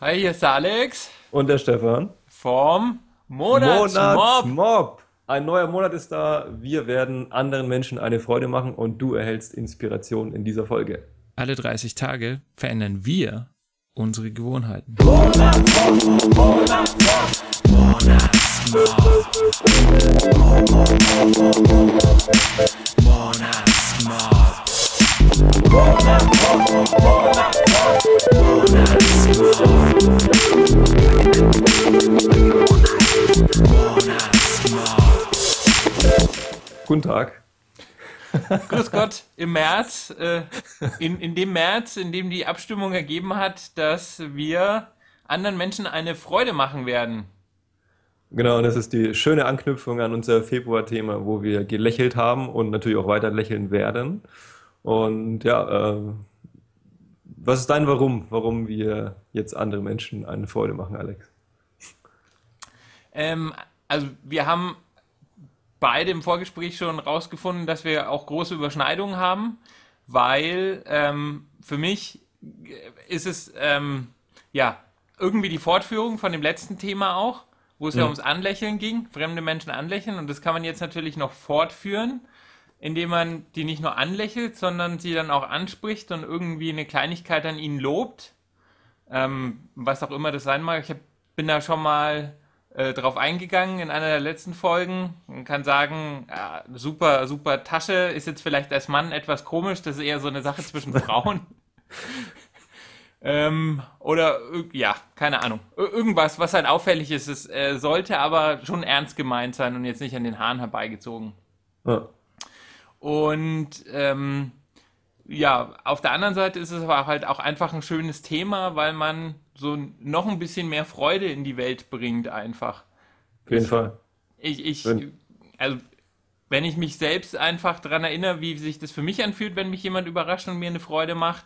Hi, hier ist der Alex Und der Stefan. vom Monatsmob. Monatsmob. Ein neuer Monat ist da. Wir werden anderen Menschen eine Freude machen und du erhältst Inspiration in dieser Folge. Alle 30 Tage verändern wir unsere Gewohnheiten. Guten Tag. Grüß Gott, im März, äh, in, in dem März, in dem die Abstimmung ergeben hat, dass wir anderen Menschen eine Freude machen werden. Genau, und das ist die schöne Anknüpfung an unser Februar-Thema, wo wir gelächelt haben und natürlich auch weiter lächeln werden. Und ja, äh, was ist dein Warum, warum wir jetzt andere Menschen eine Freude machen, Alex? Ähm, also wir haben beide im Vorgespräch schon rausgefunden, dass wir auch große Überschneidungen haben, weil ähm, für mich ist es ähm, ja irgendwie die Fortführung von dem letzten Thema auch, wo es ja Mhm. ums Anlächeln ging, fremde Menschen anlächeln und das kann man jetzt natürlich noch fortführen, indem man die nicht nur anlächelt, sondern sie dann auch anspricht und irgendwie eine Kleinigkeit an ihnen lobt, ähm, was auch immer das sein mag. Ich hab, bin da schon mal äh, drauf eingegangen in einer der letzten Folgen und kann sagen, ja, super, super Tasche, ist jetzt vielleicht als Mann etwas komisch, das ist eher so eine Sache zwischen Frauen. ähm, oder irg- ja, keine Ahnung. Ir- Irgendwas, was halt auffällig ist, es äh, sollte aber schon ernst gemeint sein und jetzt nicht an den Haaren herbeigezogen. Ja. Und ähm, ja, auf der anderen Seite ist es aber halt auch einfach ein schönes Thema, weil man so noch ein bisschen mehr Freude in die Welt bringt einfach. Auf jeden Fall. Ich, ich, also wenn ich mich selbst einfach daran erinnere, wie sich das für mich anfühlt, wenn mich jemand überrascht und mir eine Freude macht,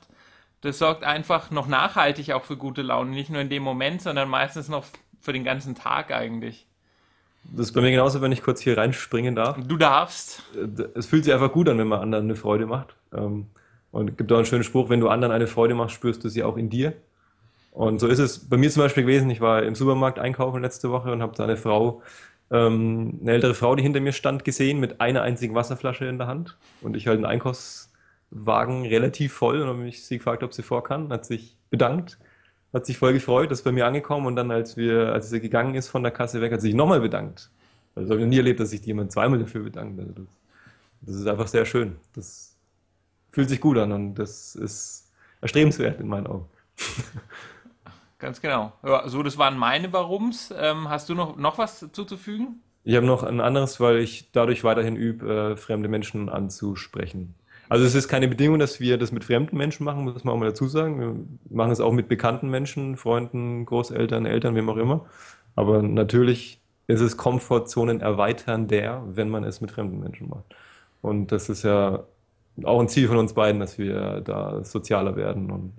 das sorgt einfach noch nachhaltig auch für gute Laune. Nicht nur in dem Moment, sondern meistens noch für den ganzen Tag eigentlich. Das ist bei mir genauso, wenn ich kurz hier reinspringen darf. Du darfst. es fühlt sich einfach gut an, wenn man anderen eine Freude macht. Ähm, Und es gibt auch einen schönen Spruch, wenn du anderen eine Freude machst, spürst du sie auch in dir. Und so ist es bei mir zum Beispiel gewesen. Ich war im Supermarkt einkaufen letzte Woche und habe da eine Frau, ähm, eine ältere Frau, die hinter mir stand, gesehen mit einer einzigen Wasserflasche in der Hand. Und ich halt einen Einkaufswagen relativ voll und habe mich sie gefragt, ob sie vor kann. Hat sich bedankt, hat sich voll gefreut, ist bei mir angekommen und dann, als wir, als sie gegangen ist von der Kasse weg, hat sie sich nochmal bedankt. Also habe ich noch nie erlebt, dass sich jemand zweimal dafür bedankt. Also das, das ist einfach sehr schön. Das fühlt sich gut an und das ist erstrebenswert in meinen Augen. Ganz genau. Ja, so, das waren meine Warums. Ähm, hast du noch, noch was zuzufügen? Ich habe noch ein anderes, weil ich dadurch weiterhin übe, äh, fremde Menschen anzusprechen. Also es ist keine Bedingung, dass wir das mit fremden Menschen machen, muss man auch mal dazu sagen. Wir machen es auch mit bekannten Menschen, Freunden, Großeltern, Eltern, wem auch immer. Aber natürlich ist es Komfortzonen erweitern der, wenn man es mit fremden Menschen macht. Und das ist ja auch ein Ziel von uns beiden, dass wir da sozialer werden und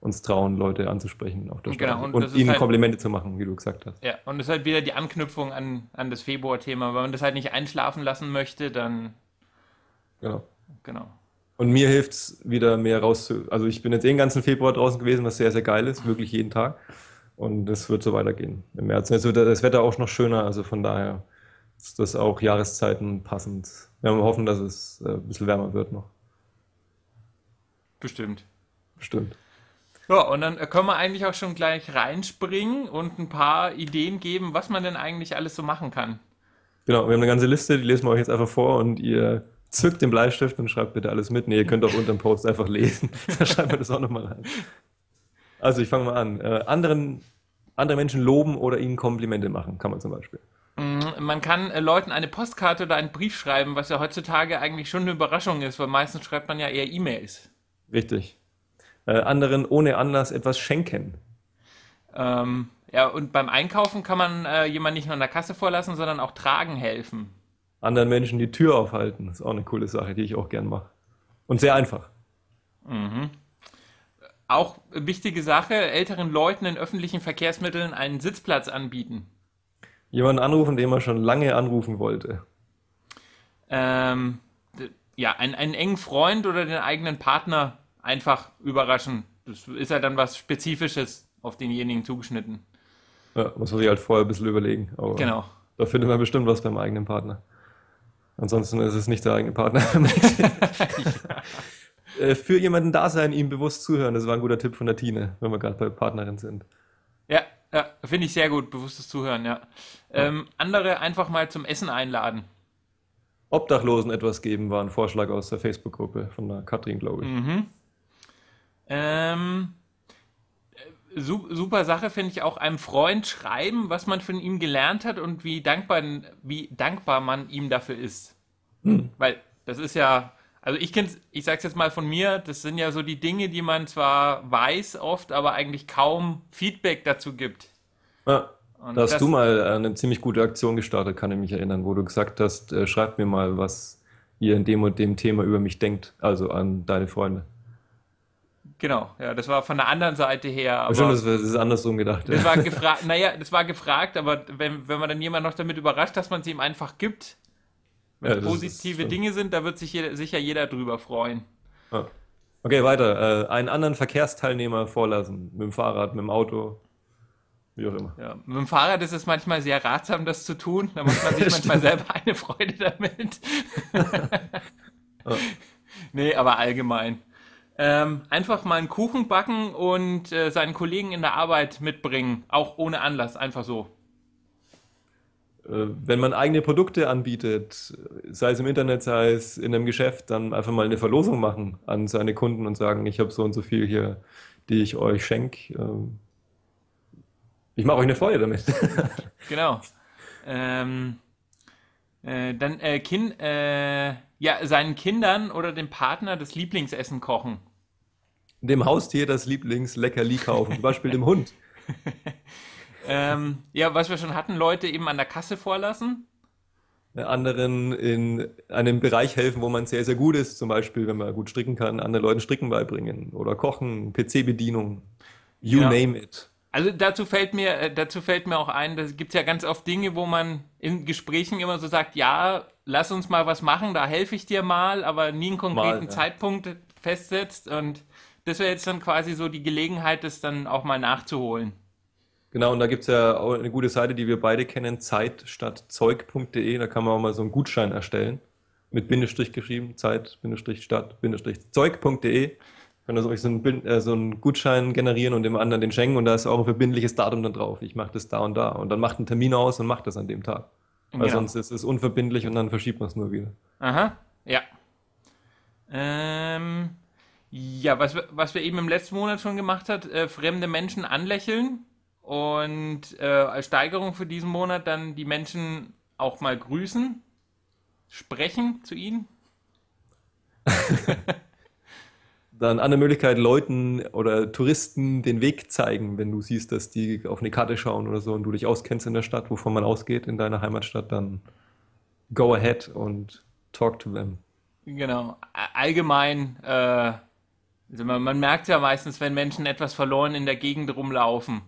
uns trauen, Leute anzusprechen auf der Genau, und und ihnen halt- Komplimente zu machen, wie du gesagt hast. Ja, und das ist halt wieder die Anknüpfung an, an das Februar-Thema. Wenn man das halt nicht einschlafen lassen möchte, dann Genau. genau. Und mir hilft es wieder mehr raus zu. Also ich bin jetzt eh den ganzen Februar draußen gewesen, was sehr, sehr geil ist, wirklich jeden Tag. Und es wird so weitergehen im März. Jetzt wird das Wetter auch noch schöner, also von daher ist das auch Jahreszeiten passend. Wir hoffen, dass es äh, ein bisschen wärmer wird noch. Bestimmt. Bestimmt. Ja, und dann äh, können wir eigentlich auch schon gleich reinspringen und ein paar Ideen geben, was man denn eigentlich alles so machen kann. Genau, wir haben eine ganze Liste, die lesen wir euch jetzt einfach vor und ihr zückt den Bleistift und schreibt bitte alles mit. Nee, ihr könnt auch unter dem Post einfach lesen. da schreiben wir das auch nochmal rein. Also ich fange mal an. Äh, anderen, andere Menschen loben oder ihnen Komplimente machen, kann man zum Beispiel. Mm, Man kann äh, Leuten eine Postkarte oder einen Brief schreiben, was ja heutzutage eigentlich schon eine Überraschung ist, weil meistens schreibt man ja eher E-Mails. Richtig. Äh, anderen ohne Anlass etwas schenken. Ähm, ja, und beim Einkaufen kann man äh, jemanden nicht nur an der Kasse vorlassen, sondern auch tragen helfen. Anderen Menschen die Tür aufhalten. ist auch eine coole Sache, die ich auch gern mache. Und sehr einfach. Auch äh, wichtige Sache, älteren Leuten in öffentlichen Verkehrsmitteln einen Sitzplatz anbieten. Jemanden anrufen, den man schon lange anrufen wollte. Ähm, ja, einen, einen engen Freund oder den eigenen Partner einfach überraschen. Das ist ja dann was Spezifisches auf denjenigen zugeschnitten. Ja, muss man sich halt vorher ein bisschen überlegen. Genau. da findet man bestimmt was beim eigenen Partner. Ansonsten ist es nicht der eigene Partner. Äh, Für jemanden da sein, ihm bewusst zuhören, das war ein guter Tipp von der Tine, wenn wir gerade bei Partnerin sind. Ja, ja finde ich sehr gut, bewusstes Zuhören, ja. Ähm, andere einfach mal zum Essen einladen. Obdachlosen etwas geben war ein Vorschlag aus der Facebook-Gruppe von der Katrin, glaube ich. Mhm. Ähm, äh, super Sache finde ich auch einem Freund schreiben, was man von ihm gelernt hat und wie dankbar, wie dankbar man ihm dafür ist. Weil das ist ja, also ich kenn's, ich sag's jetzt mal von mir, das sind ja so die Dinge, die man zwar weiß oft, aber eigentlich kaum Feedback dazu gibt. Ja, Und da hast das- du mal eine ziemlich gute Aktion gestartet, kann ich mich erinnern, wo du gesagt hast, äh, schreibt mir mal, was ihr in dem und dem Thema über mich denkt, also an deine Freunde. Genau, ja, das war von der anderen Seite her, aber Bestimmt, das das ist andersrum gedacht. das Ja. war gefragt, naja, das war gefragt, aber wenn, wenn man dann jemand noch damit überrascht, dass man sie ihm einfach gibt, wenn Ja, es ist- positive. Dinge sind, da wird sich jeder, sicher jeder drüber freuen. Ja. Okay, weiter. Äh, einen anderen Verkehrsteilnehmer vorlassen, mit dem Fahrrad, mit dem Auto, wie auch immer. Ja, mit dem Fahrrad ist es manchmal sehr ratsam, das zu tun. Da macht man sich manchmal selber eine Freude damit. nee, aber allgemein. Ähm, einfach mal einen Kuchen backen und äh, seinen Kollegen in der Arbeit mitbringen. Auch ohne Anlass, einfach so. Äh, wenn man eigene Produkte anbietet, sei es im Internet, sei es in einem Geschäft, dann einfach mal eine Verlosung machen an seine Kunden und sagen, ich habe so und so viel hier, die ich euch schenke. Ähm, ich mache euch eine Freude damit. Genau. Ähm, äh, dann äh, kind, äh, ja, seinen Kindern oder dem Partner das Lieblingsessen kochen. Dem Haustier das Lieblingsleckerli kaufen, zum Beispiel dem Hund. Ähm, ja, was wir schon hatten, Leute eben an der Kasse vorlassen. Anderen in einem Bereich helfen, wo man sehr, sehr gut ist, zum Beispiel, wenn man gut stricken kann, anderen Leuten Stricken beibringen oder kochen, PC-Bedienung, you Ja. name it. Also dazu fällt mir, äh, dazu fällt mir auch ein, da gibt es ja ganz oft Dinge, wo man in Gesprächen immer so sagt, ja, lass uns mal was machen, da helfe ich dir mal, aber nie einen konkreten Mal, ja. Zeitpunkt festsetzt. Und das wäre jetzt dann quasi so die Gelegenheit, das dann auch mal nachzuholen. Genau, und da gibt es ja auch eine ggute Seite, die wir beide kennen, Zeit statt Zeug.de. Da kann man auch mal so einen Gutschein erstellen. Mit Bindestrich geschrieben, Zeit, Kann also euch so einen, äh, so einen Gutschein generieren und dem anderen den schenken und da ist auch ein verbindliches Datum dann drauf. Ich mache das da und da. Und dann macht einen Termin aus und macht das an dem Tag. Weil Genau. sonst ist es unverbindlich und dann verschiebt man es nur wieder. Aha, ja. Ähm, ja, was, wir- was wir eben im letzten Monat schon gemacht hat, äh, fremde Menschen anlächeln und äh, als Steigerung für diesen Monat dann die Menschen auch mal grüßen, sprechen zu ihnen. Dann andere Möglichkeit, Leuten oder Touristen den Weg zeigen, wenn du siehst, dass die auf eine Karte schauen oder so und du dich auskennst in der Stadt, wovon man ausgeht in deiner Heimatstadt, dann go ahead und talk to them. Genau. Allgemein, äh, also man, man merkt ja meistens, wenn Menschen etwas verloren in der Gegend rumlaufen.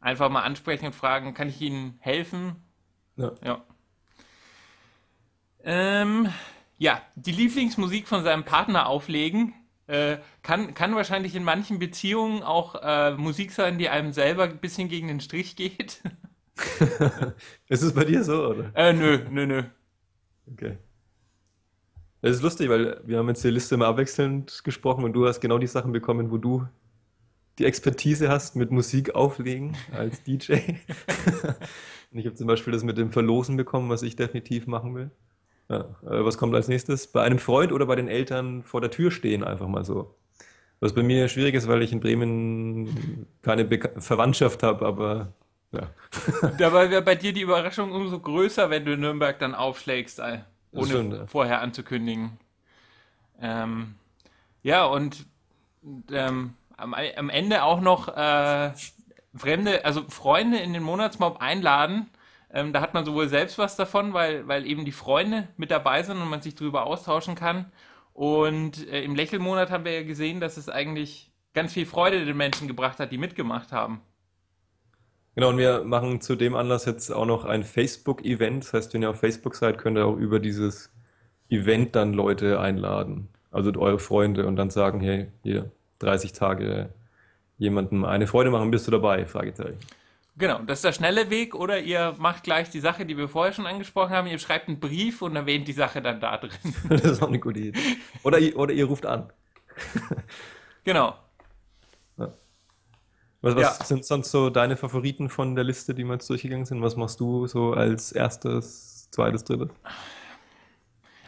Einfach mal ansprechen und fragen, kann ich Ihnen helfen? Ja. Ja. Ähm, ja, die Lieblingsmusik von seinem Partner auflegen. Äh, kann, kann wahrscheinlich in manchen Beziehungen auch äh, Musik sein, die einem selber ein bisschen gegen den Strich geht. Ist es bei dir so, oder? äh, nö, nö, nö. Okay. Das ist lustig, weil wir haben jetzt die Liste immer abwechselnd gesprochen und du hast genau die Sachen bekommen, wo du die Expertise hast mit Musik auflegen als DJ. und ich habe zum Beispiel das mit dem Verlosen bekommen, was ich definitiv machen will. Ja, äh, was kommt als nächstes? Bei einem Freund oder bei den Eltern vor der Tür stehen, einfach mal so. Was bei mir schwierig ist, weil ich in Bremen keine Beka Verwandtschaft habe, aber ja. Dabei wäre bei dir die Überraschung umso größer, wenn du Nürnberg dann aufschlägst, ohne stimmt, ja. vorher anzukündigen. Ähm, ja, und ähm, am, am Ende auch noch äh, Fremde, also Freunde in den Monatsmob einladen. Ähm, da hat man sowohl selbst was davon, weil, weil eben die Freunde mit dabei sind und man sich darüber austauschen kann. Und äh, im Lächelmonat haben wir ja gesehen, dass es eigentlich ganz viel Freude den Menschen gebracht hat, die mitgemacht haben. Genau, und wir machen zu dem Anlass jetzt auch noch ein Facebook-Event. Das heißt, wenn ihr auf Facebook seid, könnt ihr auch über dieses Event dann Leute einladen. Also eure Freunde und dann sagen, hey, hier 30 Tage jemandem eine Freude machen, bist du dabei? Fragezeichen. Genau, das ist der schnelle Weg oder ihr macht gleich die Sache, die wir vorher schon angesprochen haben, ihr schreibt einen Brief und erwähnt die Sache dann da drin. das ist auch eine gute Idee. Oder, ihr- oder ihr ruft an. Genau. Was, was Ja. sind sonst so deine Favoriten von der Liste, die wir jetzt durchgegangen sind? Was machst du so als erstes, zweites, drittes?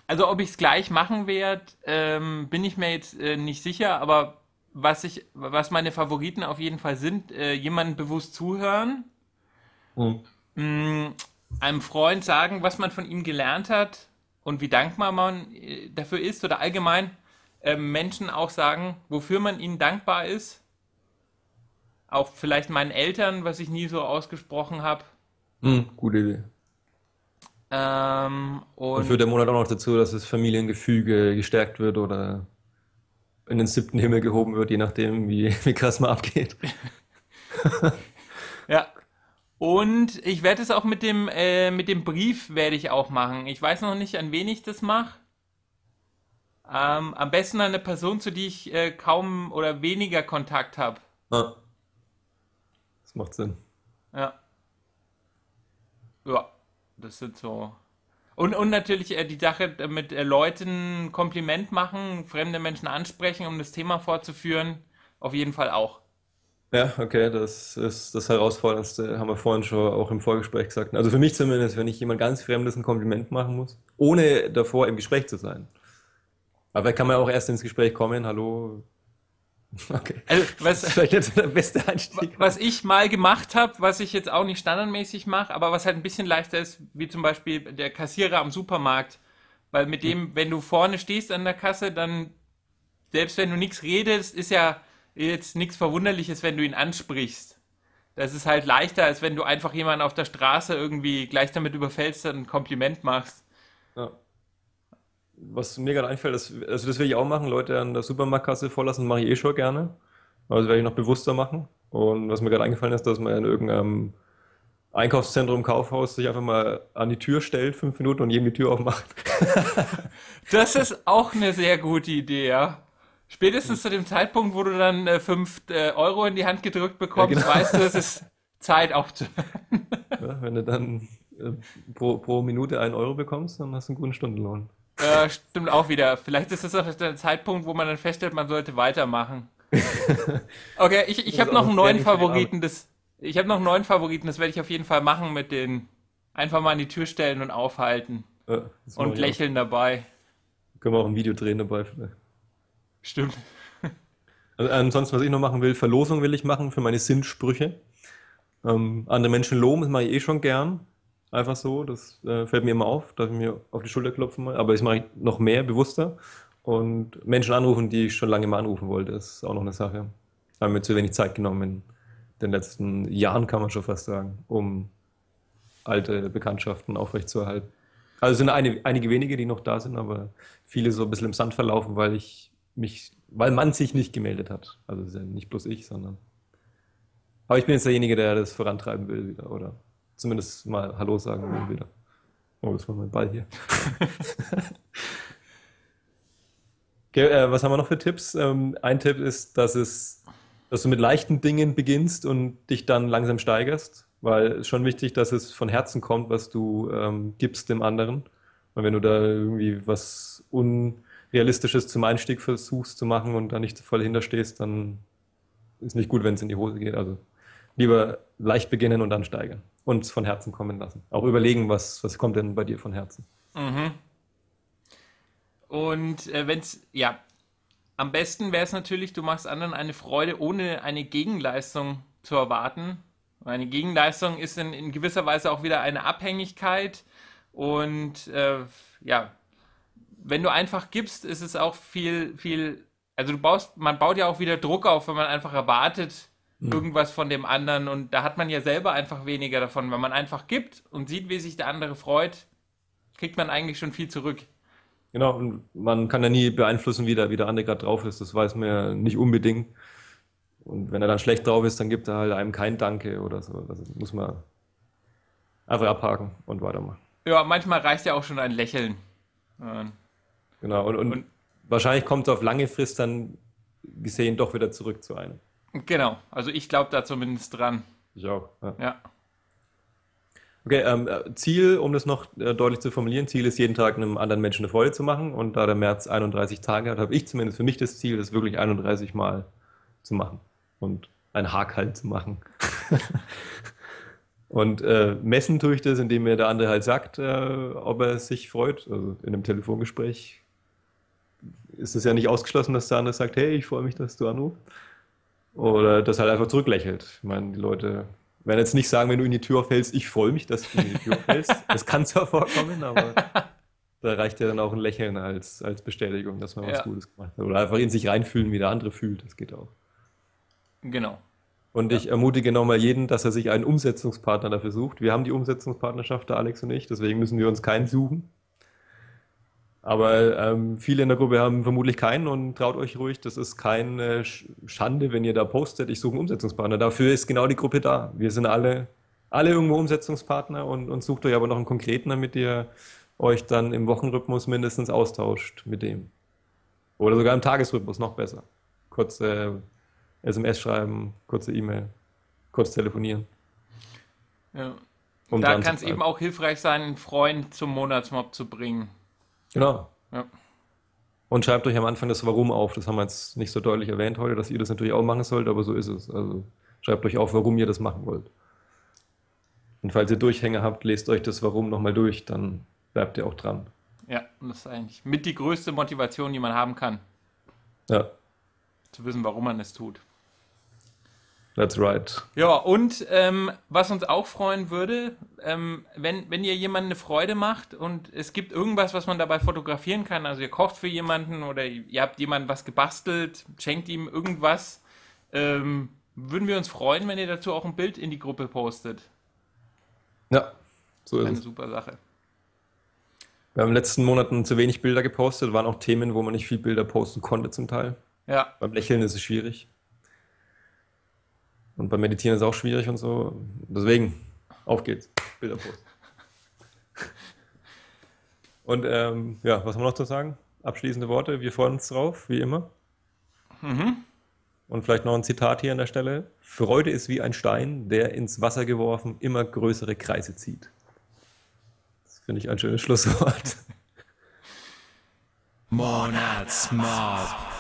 Also ob ich es gleich machen werde, ähm, bin ich mir jetzt äh, nicht sicher, aber was ich, was meine Favoriten auf jeden Fall sind, äh, jemandem bewusst zuhören, Hm. mh, einem Freund sagen, was man von ihm gelernt hat und wie dankbar man äh, dafür ist oder allgemein äh, Menschen auch sagen, wofür man ihnen dankbar ist. Auch vielleicht meinen Eltern, was ich nie so ausgesprochen habe. Hm, gute Idee. Ähm, Und und führt der Monat auch noch dazu, dass das Familiengefüge gestärkt wird oder in den siebten Himmel gehoben wird, je nachdem, wie, wie krass man abgeht. Ja. Und ich werde es auch mit dem, äh, mit dem Brief werde ich auch machen. Ich weiß noch nicht, an wen ich das mache. Ähm, am besten an eine Person, zu die ich äh, kaum oder weniger Kontakt habe. Ah. Das macht Sinn. Ja. Ja, das sind so. Und, und natürlich äh, die Sache äh, mit äh, Leuten Kompliment machen, fremde Menschen ansprechen, um das Thema fortzuführen. Auf jeden Fall auch. Ja, okay, das ist das Herausforderndste, haben wir vorhin schon auch im Vorgespräch gesagt. Also für mich zumindest, wenn ich jemand ganz Fremdes ein Kompliment machen muss, ohne davor im Gespräch zu sein. Aber kann man auch erst ins Gespräch kommen, hallo. Okay. Also, was, vielleicht so der beste Einstieg. Was ich mal gemacht habe, was ich jetzt auch nicht standardmäßig mache, aber was halt ein bisschen leichter ist, wie zum Beispiel der Kassierer am Supermarkt. Weil mit dem, wenn du vorne stehst an der Kasse, dann, selbst wenn du nichts redest, ist ja jetzt nichts Verwunderliches, wenn du ihn ansprichst. Das ist halt leichter, als wenn du einfach jemanden auf der Straße irgendwie gleich damit überfällst und ein Kompliment machst. Ja. Was mir gerade einfällt, das, also das will ich auch machen, Leute an der Supermarktkasse vorlassen, mache ich eh schon gerne. Aber das werde ich noch bewusster machen. Und was mir gerade eingefallen ist, dass man in irgendeinem Einkaufszentrum, Kaufhaus sich einfach mal an die Tür stellt, fünf Minuten und jedem die Tür aufmacht. Das ist auch eine sehr gute Idee, ja. Spätestens zu dem Zeitpunkt, wo du dann äh, 5 äh, Euro in die Hand gedrückt bekommst, Ja, genau. weißt du, es ist Zeit aufzuhören. Ja, wenn du dann äh, pro, pro Minute einen Euro bekommst, dann hast du einen guten Stundenlohn. Äh, stimmt auch wieder. Vielleicht ist das auch der Zeitpunkt, wo man dann feststellt, man sollte weitermachen. Okay, ich, ich habe noch einen neuen Favoriten. Das, ich habe noch einen neuen Favoriten, das werde ich auf jeden Fall machen mit den einfach mal an die Tür stellen und aufhalten mache und ich auch. lächeln dabei. Können wir auch ein Video drehen dabei vielleicht. Stimmt. Also, ansonsten, was ich noch machen will, Verlosung will ich machen für meine Sinnsprüche. Ähm, andere Menschen loben, das mache ich eh schon gern. Einfach so, das äh, fällt mir immer auf, darf ich mir auf die Schulter klopfen mal. Aber das mache ich noch mehr, bewusster. Und Menschen anrufen, die ich schon lange mal anrufen wollte, ist auch noch eine Sache. Haben mir zu wenig Zeit genommen in den letzten Jahren, kann man schon fast sagen, um alte Bekanntschaften aufrechtzuerhalten. Also es sind eine, einige wenige, die noch da sind, aber viele so ein bisschen im Sand verlaufen, weil ich mich, weil man sich nicht gemeldet hat. Also ja nicht bloß ich, sondern. Aber ich bin jetzt derjenige, der das vorantreiben will wieder, oder zumindest mal Hallo sagen will wieder. Oh, das war mein Ball hier. Okay, äh, was haben wir noch für Tipps? Ähm, ein Tipp ist, dass es, dass du mit leichten Dingen beginnst und dich dann langsam steigerst, weil es ist schon wichtig, dass es von Herzen kommt, was du ähm, gibst dem anderen. Und wenn du da irgendwie was Unrealistisches zum Einstieg versuchst zu machen und da nicht voll hinterstehst, dann ist nicht gut, wenn es in die Hose geht. Also lieber leicht beginnen und dann steigern und es von Herzen kommen lassen. Auch überlegen, was, was kommt denn bei dir von Herzen. Mhm. Und äh, es, ja, am besten wäre es natürlich, du machst anderen eine Freude, ohne eine Gegenleistung zu erwarten. Eine Gegenleistung ist in, in gewisser Weise auch wieder eine Abhängigkeit. Und äh, ja, wenn du einfach gibst, ist es auch viel, viel, also du baust, man baut ja auch wieder Druck auf, wenn man einfach erwartet, irgendwas von dem anderen. Und da hat man ja selber einfach weniger davon. Wenn man einfach gibt und sieht, wie sich der andere freut, kriegt man eigentlich schon viel zurück. Genau, und man kann ja nie beeinflussen, wie der, wie der andere gerade drauf ist. Das weiß man ja nicht unbedingt. Und wenn er dann schlecht drauf ist, dann gibt er halt einem kein Danke oder so. Das muss man einfach abhaken und weitermachen. Ja, manchmal reicht ja auch schon ein Lächeln. Genau, und, und, Und- wahrscheinlich kommt es auf lange Frist dann gesehen doch wieder zurück zu einem. Genau, also ich glaube da zumindest dran. Ich auch. Ja. Ja. Okay, ähm, äh, Ziel, um das noch äh, deutlich zu formulieren, Ziel ist jeden Tag einem anderen Menschen eine Freude zu machen. Und da der März 31 Tage hat, habe ich zumindest für mich das Ziel, das wirklich 31 Mal zu machen. Und ein Hack halt zu machen. und äh, messen tue ich das, indem mir der andere halt sagt, äh, ob er sich freut. Also in einem Telefongespräch ist es ja nicht ausgeschlossen, dass der andere sagt, hey, ich freue mich, dass du anrufst. Oder das halt einfach zurücklächelt. Ich meine, die Leute werden jetzt nicht sagen, wenn du in die Tür fällst, ich freue mich, dass du in die Tür fällst. Das kann zwar vorkommen, aber da reicht ja dann auch ein Lächeln als, als Bestätigung, dass man was Ja. Gutes gemacht hat. Oder einfach in sich reinfühlen, wie der andere fühlt. Das geht auch. Genau. Und ich ermutige nochmal jeden, dass er sich einen Umsetzungspartner dafür sucht. Wir haben die Umsetzungspartnerschaft, der Alex und ich, deswegen müssen wir uns keinen suchen. Aber ähm, viele in der Gruppe haben vermutlich keinen und traut euch ruhig, das ist keine Sch- Schande, wenn ihr da postet, ich suche einen Umsetzungspartner. Dafür ist genau die Gruppe da. Wir sind alle, alle irgendwo Umsetzungspartner und, und sucht euch aber noch einen konkreten, damit ihr euch dann im Wochenrhythmus mindestens austauscht mit dem. Oder sogar im Tagesrhythmus, noch besser. Kurze SMS schreiben, kurze E-Mail, kurz telefonieren. Ja. um da kann es eben auch hilfreich sein, einen Freund zum Monatsmob zu bringen. Genau. Ja. Und schreibt euch am Anfang das Warum auf. Das haben wir jetzt nicht so deutlich erwähnt heute, dass ihr das natürlich auch machen sollt, aber so ist es. Also schreibt euch auf, warum ihr das machen wollt. Und falls ihr Durchhänge habt, lest euch das Warum nochmal durch, dann bleibt ihr auch dran. Ja, und das ist eigentlich mit die größte Motivation, die man haben kann, Ja, zu wissen, warum man es tut. That's right. Ja, und ähm, was uns auch freuen würde, ähm, wenn, wenn ihr jemandem eine Freude macht und es gibt irgendwas, was man dabei fotografieren kann, also ihr kocht für jemanden oder ihr habt jemandem was gebastelt, schenkt ihm irgendwas, ähm, würden wir uns freuen, wenn ihr dazu auch ein Bild in die Gruppe postet. Ja, so ist Eine es. super Sache. Wir haben in den letzten Monaten zu wenig Bilder gepostet, waren auch Themen, wo man nicht viel Bilder posten konnte zum Teil. Ja, Beim Lächeln ist es schwierig. Und beim Meditieren ist es auch schwierig und so. Deswegen, auf geht's. Bilder posten. Und ähm, ja, was haben wir noch zu sagen? Abschließende Worte. Wir freuen uns drauf, wie immer. Und vielleicht noch ein Zitat hier an der Stelle. Freude ist wie ein Stein, der ins Wasser geworfen immer größere Kreise zieht. Das finde ich ein schönes Schlusswort. Monatsmob.